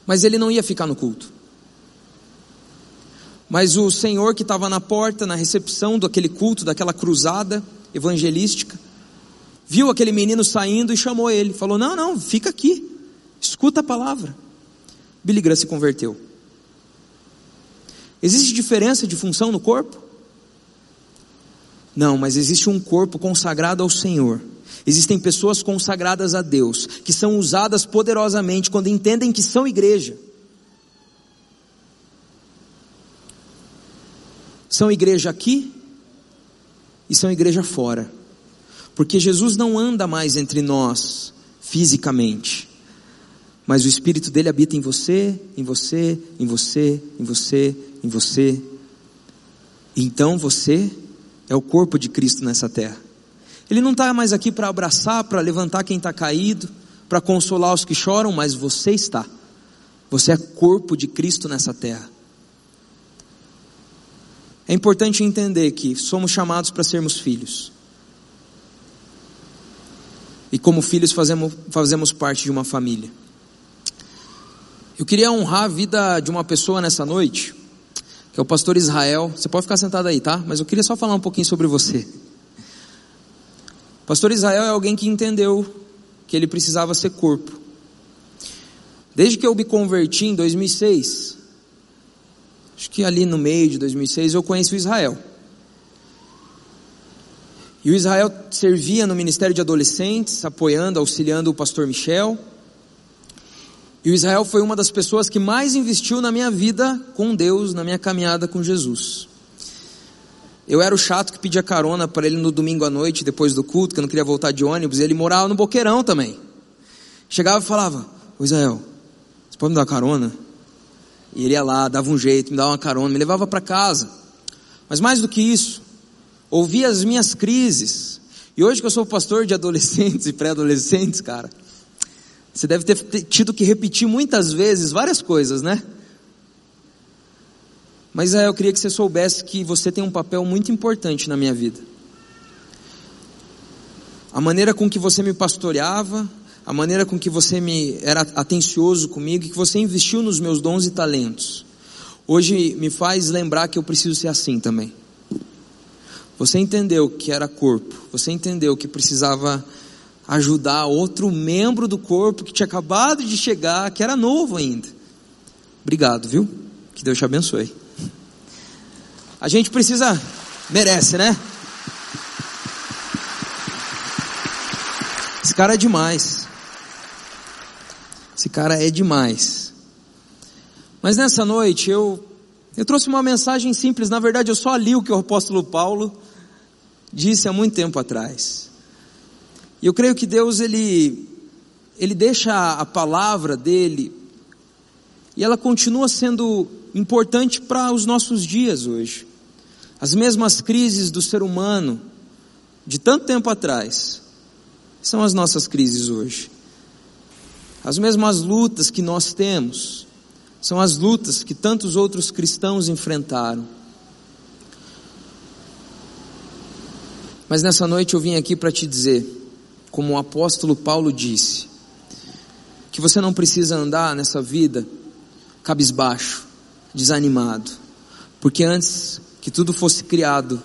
Mas ele não ia ficar no culto. Mas o senhor que estava na porta, na recepção daquele culto, daquela cruzada evangelística, viu aquele menino saindo e chamou ele. Falou: Não, não, fica aqui, escuta a palavra. Billy Graham se converteu. Existe diferença de função no corpo? Não, mas existe um corpo consagrado ao Senhor. Existem pessoas consagradas a Deus, que são usadas poderosamente quando entendem que são igreja. São igreja aqui e são igreja fora. Porque Jesus não anda mais entre nós fisicamente, mas o Espírito dele habita em você, em você, em você, em você, em você. Então você é o corpo de Cristo nessa terra. Ele não está mais aqui para abraçar, para levantar quem está caído, para consolar os que choram, mas você está. Você é corpo de Cristo nessa terra. É importante entender que somos chamados para sermos filhos. E como filhos fazemos, fazemos parte de uma família. Eu queria honrar a vida de uma pessoa nessa noite que é o pastor Israel. Você pode ficar sentado aí, tá? Mas eu queria só falar um pouquinho sobre você. Pastor Israel é alguém que entendeu que ele precisava ser corpo. Desde que eu me converti em 2006, acho que ali no meio de 2006 eu conheci o Israel. E o Israel servia no Ministério de Adolescentes, apoiando, auxiliando o pastor Michel. E o Israel foi uma das pessoas que mais investiu na minha vida com Deus, na minha caminhada com Jesus. Eu era o chato que pedia carona para ele no domingo à noite, depois do culto, que eu não queria voltar de ônibus, e ele morava no Boqueirão também. Chegava e falava: Ô Israel, você pode me dar carona? E ele ia lá, dava um jeito, me dava uma carona, me levava para casa. Mas mais do que isso, ouvia as minhas crises. E hoje que eu sou pastor de adolescentes e pré-adolescentes, cara, você deve ter tido que repetir muitas vezes várias coisas, né? Mas eu queria que você soubesse que você tem um papel muito importante na minha vida. A maneira com que você me pastoreava, a maneira com que você me era atencioso comigo, que você investiu nos meus dons e talentos. Hoje me faz lembrar que eu preciso ser assim também. Você entendeu que era corpo, você entendeu que precisava ajudar outro membro do corpo que tinha acabado de chegar, que era novo ainda. Obrigado, viu? Que Deus te abençoe. A gente precisa, merece, né? Esse cara é demais. Esse cara é demais. Mas nessa noite eu eu trouxe uma mensagem simples, na verdade eu só li o que o apóstolo Paulo disse há muito tempo atrás. E eu creio que Deus ele ele deixa a palavra dele e ela continua sendo importante para os nossos dias hoje. As mesmas crises do ser humano de tanto tempo atrás são as nossas crises hoje. As mesmas lutas que nós temos são as lutas que tantos outros cristãos enfrentaram. Mas nessa noite eu vim aqui para te dizer como o apóstolo Paulo disse, que você não precisa andar nessa vida cabisbaixo, desanimado, porque antes que tudo fosse criado,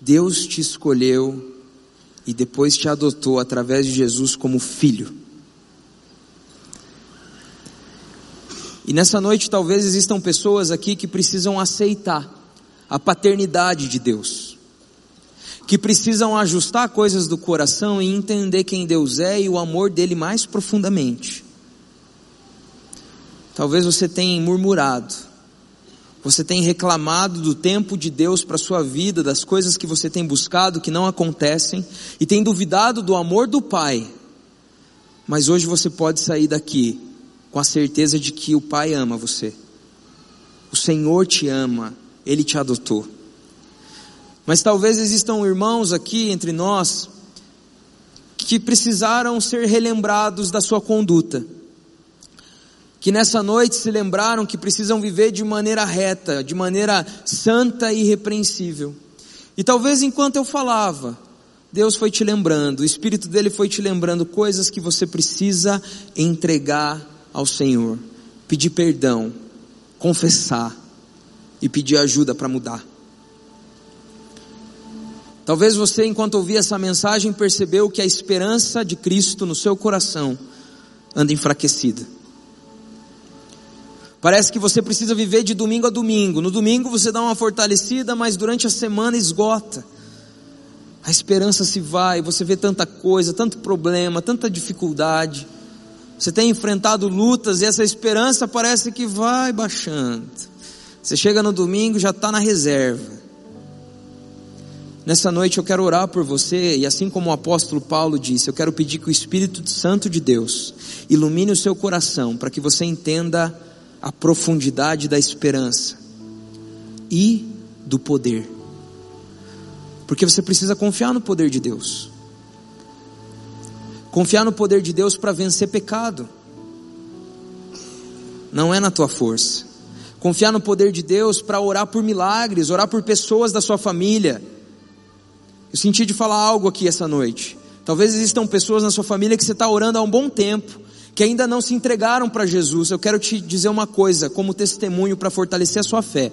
Deus te escolheu e depois te adotou através de Jesus como filho. E nessa noite talvez existam pessoas aqui que precisam aceitar a paternidade de Deus, que precisam ajustar coisas do coração e entender quem Deus é e o amor dele mais profundamente. Talvez você tenha murmurado, você tem reclamado do tempo de Deus para sua vida, das coisas que você tem buscado que não acontecem e tem duvidado do amor do Pai. Mas hoje você pode sair daqui com a certeza de que o Pai ama você. O Senhor te ama, ele te adotou. Mas talvez existam irmãos aqui entre nós que precisaram ser relembrados da sua conduta que nessa noite se lembraram que precisam viver de maneira reta, de maneira santa e irrepreensível. E talvez enquanto eu falava, Deus foi te lembrando, o Espírito dele foi te lembrando coisas que você precisa entregar ao Senhor, pedir perdão, confessar e pedir ajuda para mudar. Talvez você, enquanto ouvia essa mensagem, percebeu que a esperança de Cristo no seu coração anda enfraquecida. Parece que você precisa viver de domingo a domingo. No domingo você dá uma fortalecida, mas durante a semana esgota. A esperança se vai, você vê tanta coisa, tanto problema, tanta dificuldade. Você tem enfrentado lutas e essa esperança parece que vai baixando. Você chega no domingo já está na reserva. Nessa noite eu quero orar por você e assim como o apóstolo Paulo disse, eu quero pedir que o Espírito Santo de Deus ilumine o seu coração para que você entenda a profundidade da esperança e do poder. Porque você precisa confiar no poder de Deus. Confiar no poder de Deus para vencer pecado. Não é na tua força. Confiar no poder de Deus para orar por milagres, orar por pessoas da sua família. Eu senti de falar algo aqui essa noite. Talvez existam pessoas na sua família que você está orando há um bom tempo que ainda não se entregaram para Jesus, eu quero te dizer uma coisa, como testemunho para fortalecer a sua fé.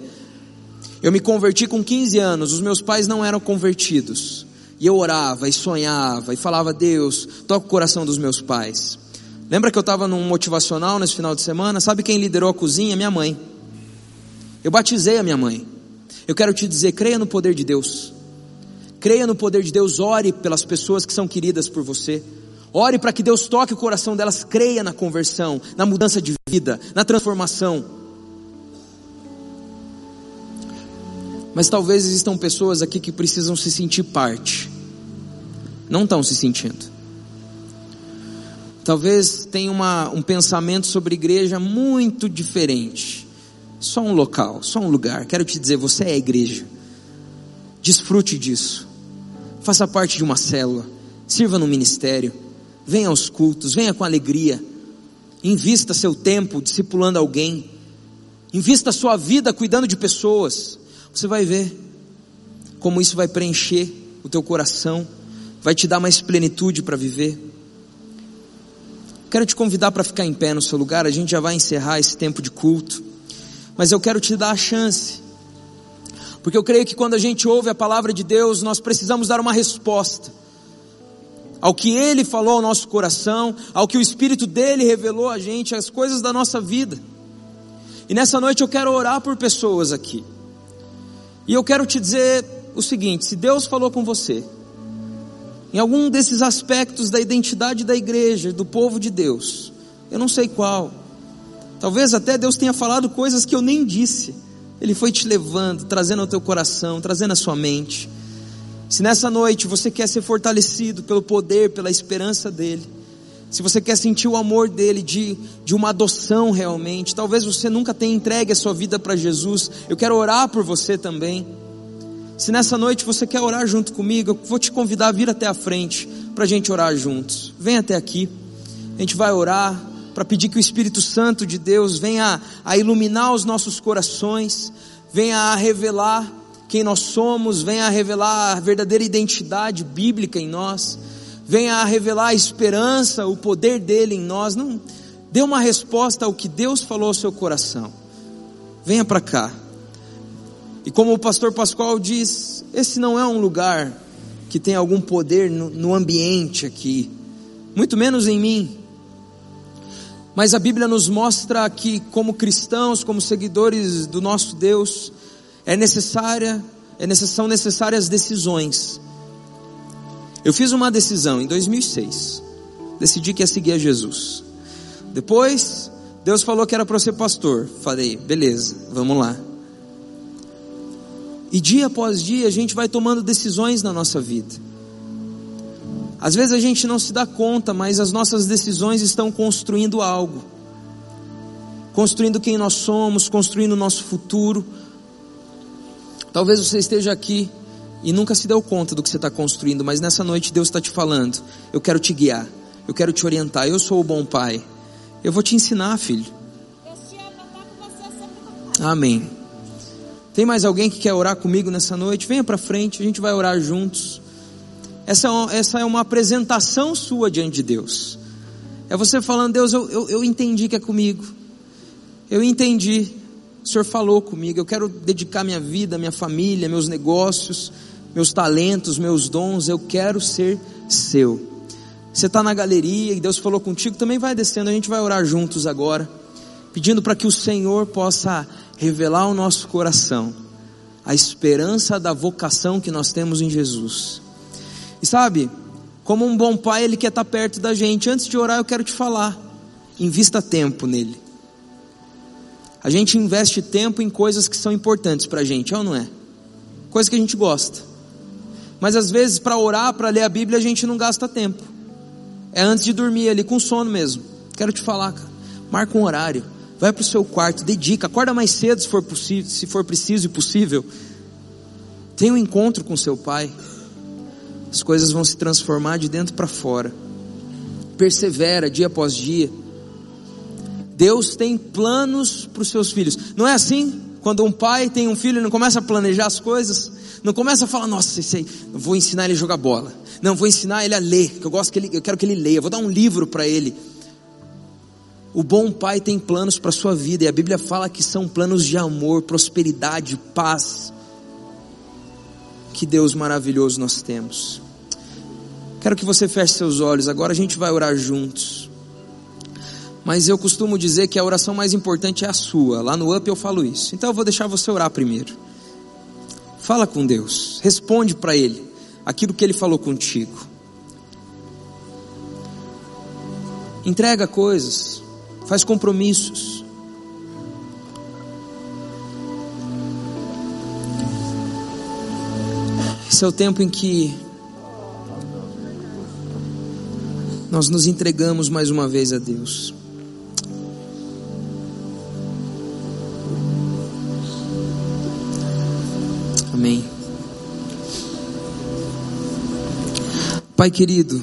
Eu me converti com 15 anos, os meus pais não eram convertidos. E eu orava e sonhava e falava, Deus, toca o coração dos meus pais. Lembra que eu estava num motivacional nesse final de semana? Sabe quem liderou a cozinha? Minha mãe. Eu batizei a minha mãe. Eu quero te dizer, creia no poder de Deus. Creia no poder de Deus, ore pelas pessoas que são queridas por você. Ore para que Deus toque o coração delas, creia na conversão, na mudança de vida, na transformação. Mas talvez existam pessoas aqui que precisam se sentir parte, não estão se sentindo. Talvez tenha uma, um pensamento sobre igreja muito diferente. Só um local, só um lugar. Quero te dizer, você é a igreja. Desfrute disso. Faça parte de uma célula. Sirva no ministério. Venha aos cultos, venha com alegria, invista seu tempo discipulando alguém, invista sua vida cuidando de pessoas, você vai ver como isso vai preencher o teu coração, vai te dar mais plenitude para viver. Quero te convidar para ficar em pé no seu lugar, a gente já vai encerrar esse tempo de culto, mas eu quero te dar a chance, porque eu creio que quando a gente ouve a palavra de Deus, nós precisamos dar uma resposta ao que Ele falou ao nosso coração, ao que o Espírito dele revelou a gente, as coisas da nossa vida. E nessa noite eu quero orar por pessoas aqui. E eu quero te dizer o seguinte: se Deus falou com você, em algum desses aspectos da identidade da igreja, do povo de Deus, eu não sei qual, talvez até Deus tenha falado coisas que eu nem disse, Ele foi te levando, trazendo ao teu coração, trazendo à sua mente. Se nessa noite você quer ser fortalecido pelo poder, pela esperança dEle, se você quer sentir o amor dEle de, de uma adoção realmente, talvez você nunca tenha entregue a sua vida para Jesus, eu quero orar por você também. Se nessa noite você quer orar junto comigo, eu vou te convidar a vir até a frente para a gente orar juntos. Vem até aqui, a gente vai orar para pedir que o Espírito Santo de Deus venha a iluminar os nossos corações, venha a revelar quem nós somos, venha a revelar a verdadeira identidade bíblica em nós, venha a revelar a esperança, o poder dele em nós. Não, dê uma resposta ao que Deus falou ao seu coração. Venha para cá. E como o pastor Pascoal diz, esse não é um lugar que tem algum poder no, no ambiente aqui, muito menos em mim. Mas a Bíblia nos mostra que, como cristãos, como seguidores do nosso Deus, é necessária, é necess, são necessárias decisões. Eu fiz uma decisão em 2006. Decidi que ia seguir a Jesus. Depois, Deus falou que era para ser pastor. Falei, beleza, vamos lá. E dia após dia a gente vai tomando decisões na nossa vida. Às vezes a gente não se dá conta, mas as nossas decisões estão construindo algo. Construindo quem nós somos, construindo o nosso futuro. Talvez você esteja aqui e nunca se deu conta do que você está construindo, mas nessa noite Deus está te falando: eu quero te guiar, eu quero te orientar, eu sou o bom pai. Eu vou te ensinar, filho. Amém. Tem mais alguém que quer orar comigo nessa noite? Venha para frente, a gente vai orar juntos. Essa, é essa é uma apresentação sua diante de Deus. É você falando, Deus, eu, eu, eu entendi que é comigo. Eu entendi. O Senhor falou comigo. Eu quero dedicar minha vida, minha família, meus negócios, meus talentos, meus dons. Eu quero ser seu. Você está na galeria e Deus falou contigo, também vai descendo. A gente vai orar juntos agora, pedindo para que o Senhor possa revelar ao nosso coração a esperança da vocação que nós temos em Jesus. E sabe, como um bom pai, ele quer estar perto da gente. Antes de orar, eu quero te falar: invista tempo nele. A gente investe tempo em coisas que são importantes para a gente, é ou não é? Coisa que a gente gosta. Mas às vezes, para orar, para ler a Bíblia, a gente não gasta tempo. É antes de dormir ali, com sono mesmo. Quero te falar, cara. Marca um horário vai para o seu quarto, dedica, acorda mais cedo se for, possível, se for preciso e possível. Tenha um encontro com seu pai. As coisas vão se transformar de dentro para fora. Persevera dia após dia. Deus tem planos para os seus filhos. Não é assim? Quando um pai tem um filho, não começa a planejar as coisas, não começa a falar, nossa, esse aí, vou ensinar ele a jogar bola. Não, vou ensinar ele a ler, que eu gosto que ele, eu quero que ele leia, vou dar um livro para ele. O bom pai tem planos para a sua vida, e a Bíblia fala que são planos de amor, prosperidade, paz. Que Deus maravilhoso nós temos. Quero que você feche seus olhos, agora a gente vai orar juntos. Mas eu costumo dizer que a oração mais importante é a sua. Lá no UP eu falo isso. Então eu vou deixar você orar primeiro. Fala com Deus, responde para Ele aquilo que Ele falou contigo. Entrega coisas faz compromissos. Esse é o tempo em que nós nos entregamos mais uma vez a Deus. Amém. Pai querido,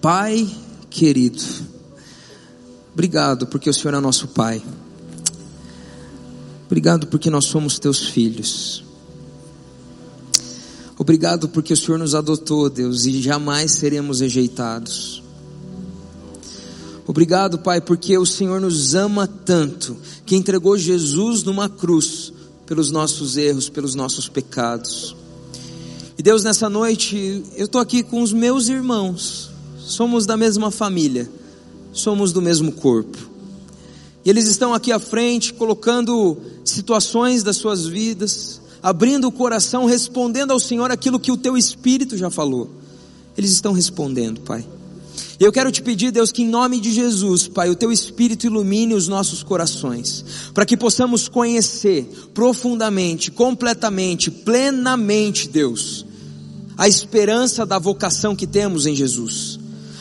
Pai querido, Obrigado porque o Senhor é nosso Pai. Obrigado porque nós somos teus filhos. Obrigado porque o Senhor nos adotou, Deus, e jamais seremos rejeitados. Obrigado, Pai, porque o Senhor nos ama tanto que entregou Jesus numa cruz pelos nossos erros, pelos nossos pecados. E Deus, nessa noite, eu estou aqui com os meus irmãos, somos da mesma família somos do mesmo corpo. E eles estão aqui à frente, colocando situações das suas vidas, abrindo o coração, respondendo ao Senhor aquilo que o teu espírito já falou. Eles estão respondendo, Pai. Eu quero te pedir, Deus, que em nome de Jesus, Pai, o teu espírito ilumine os nossos corações, para que possamos conhecer profundamente, completamente, plenamente, Deus, a esperança da vocação que temos em Jesus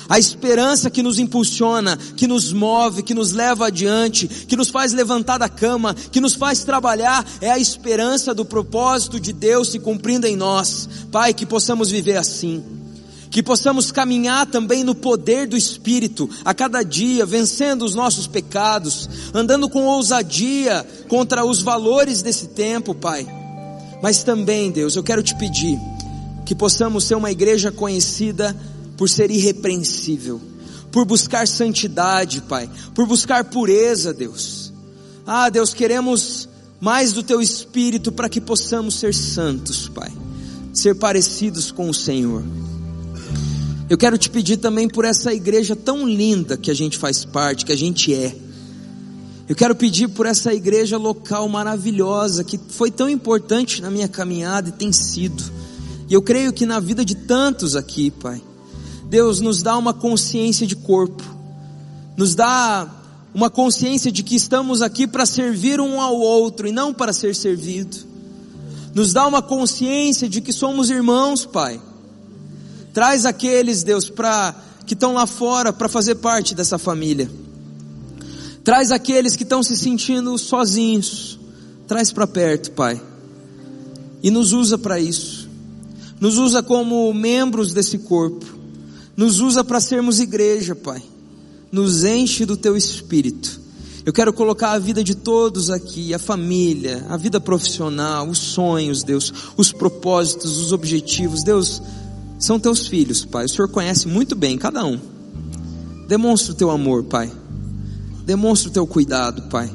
a esperança que nos impulsiona, que nos move, que nos leva adiante, que nos faz levantar da cama, que nos faz trabalhar, é a esperança do propósito de Deus se cumprindo em nós. Pai, que possamos viver assim. Que possamos caminhar também no poder do Espírito, a cada dia, vencendo os nossos pecados, andando com ousadia contra os valores desse tempo, Pai. Mas também, Deus, eu quero te pedir que possamos ser uma igreja conhecida por ser irrepreensível, por buscar santidade, Pai, por buscar pureza, Deus. Ah, Deus, queremos mais do Teu Espírito para que possamos ser santos, Pai. ser parecidos com o Senhor. Eu quero te pedir também por essa igreja tão linda que a gente faz parte, que a gente é. Eu quero pedir por essa igreja local maravilhosa que foi tão importante na minha caminhada e tem sido. E eu creio que na vida de tantos aqui, Pai, Deus nos dá uma consciência de corpo, nos dá uma consciência de que estamos aqui para servir um ao outro e não para ser servido. Nos dá uma consciência de que somos irmãos, Pai. Traz aqueles, Deus, para que estão lá fora para fazer parte dessa família. Traz aqueles que estão se sentindo sozinhos. Traz para perto, Pai. E nos usa para isso. Nos usa como membros desse corpo. Nos usa para sermos igreja, Pai. Nos enche do teu espírito. Eu quero colocar a vida de todos aqui, a família, a vida profissional, os sonhos, Deus, os propósitos, os objetivos. Deus, são teus filhos, Pai. O Senhor conhece muito bem cada um. Demonstra o teu amor, Pai. Demonstra o teu cuidado, Pai.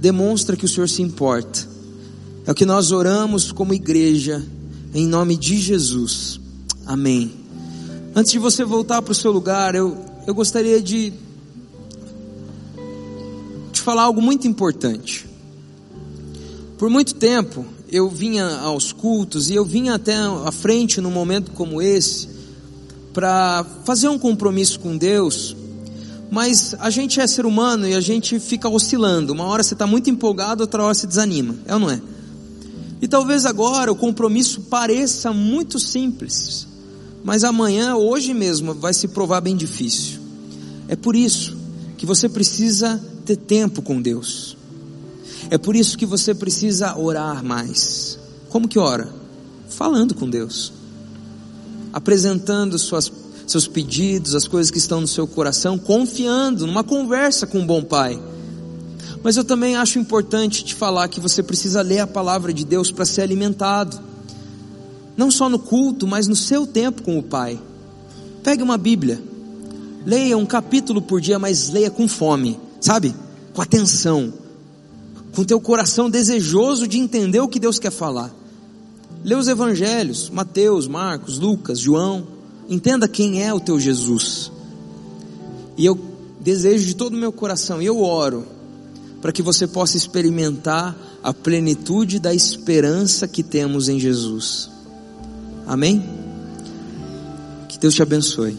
Demonstra que o Senhor se importa. É o que nós oramos como igreja, em nome de Jesus. Amém. Antes de você voltar para o seu lugar, eu, eu gostaria de te falar algo muito importante. Por muito tempo, eu vinha aos cultos e eu vinha até à frente num momento como esse, para fazer um compromisso com Deus mas a gente é ser humano e a gente fica oscilando. Uma hora você está muito empolgado, outra hora se desanima. É ou não é? E talvez agora o compromisso pareça muito simples, mas amanhã, hoje mesmo, vai se provar bem difícil. É por isso que você precisa ter tempo com Deus. É por isso que você precisa orar mais. Como que ora? Falando com Deus, apresentando suas seus pedidos, as coisas que estão no seu coração, confiando numa conversa com um bom pai. Mas eu também acho importante te falar que você precisa ler a palavra de Deus para ser alimentado. Não só no culto, mas no seu tempo com o Pai. Pegue uma Bíblia. Leia um capítulo por dia, mas leia com fome, sabe? Com atenção. Com teu coração desejoso de entender o que Deus quer falar. Lê os evangelhos, Mateus, Marcos, Lucas, João. Entenda quem é o teu Jesus. E eu desejo de todo o meu coração, e eu oro, para que você possa experimentar a plenitude da esperança que temos em Jesus. Amém? Que Deus te abençoe.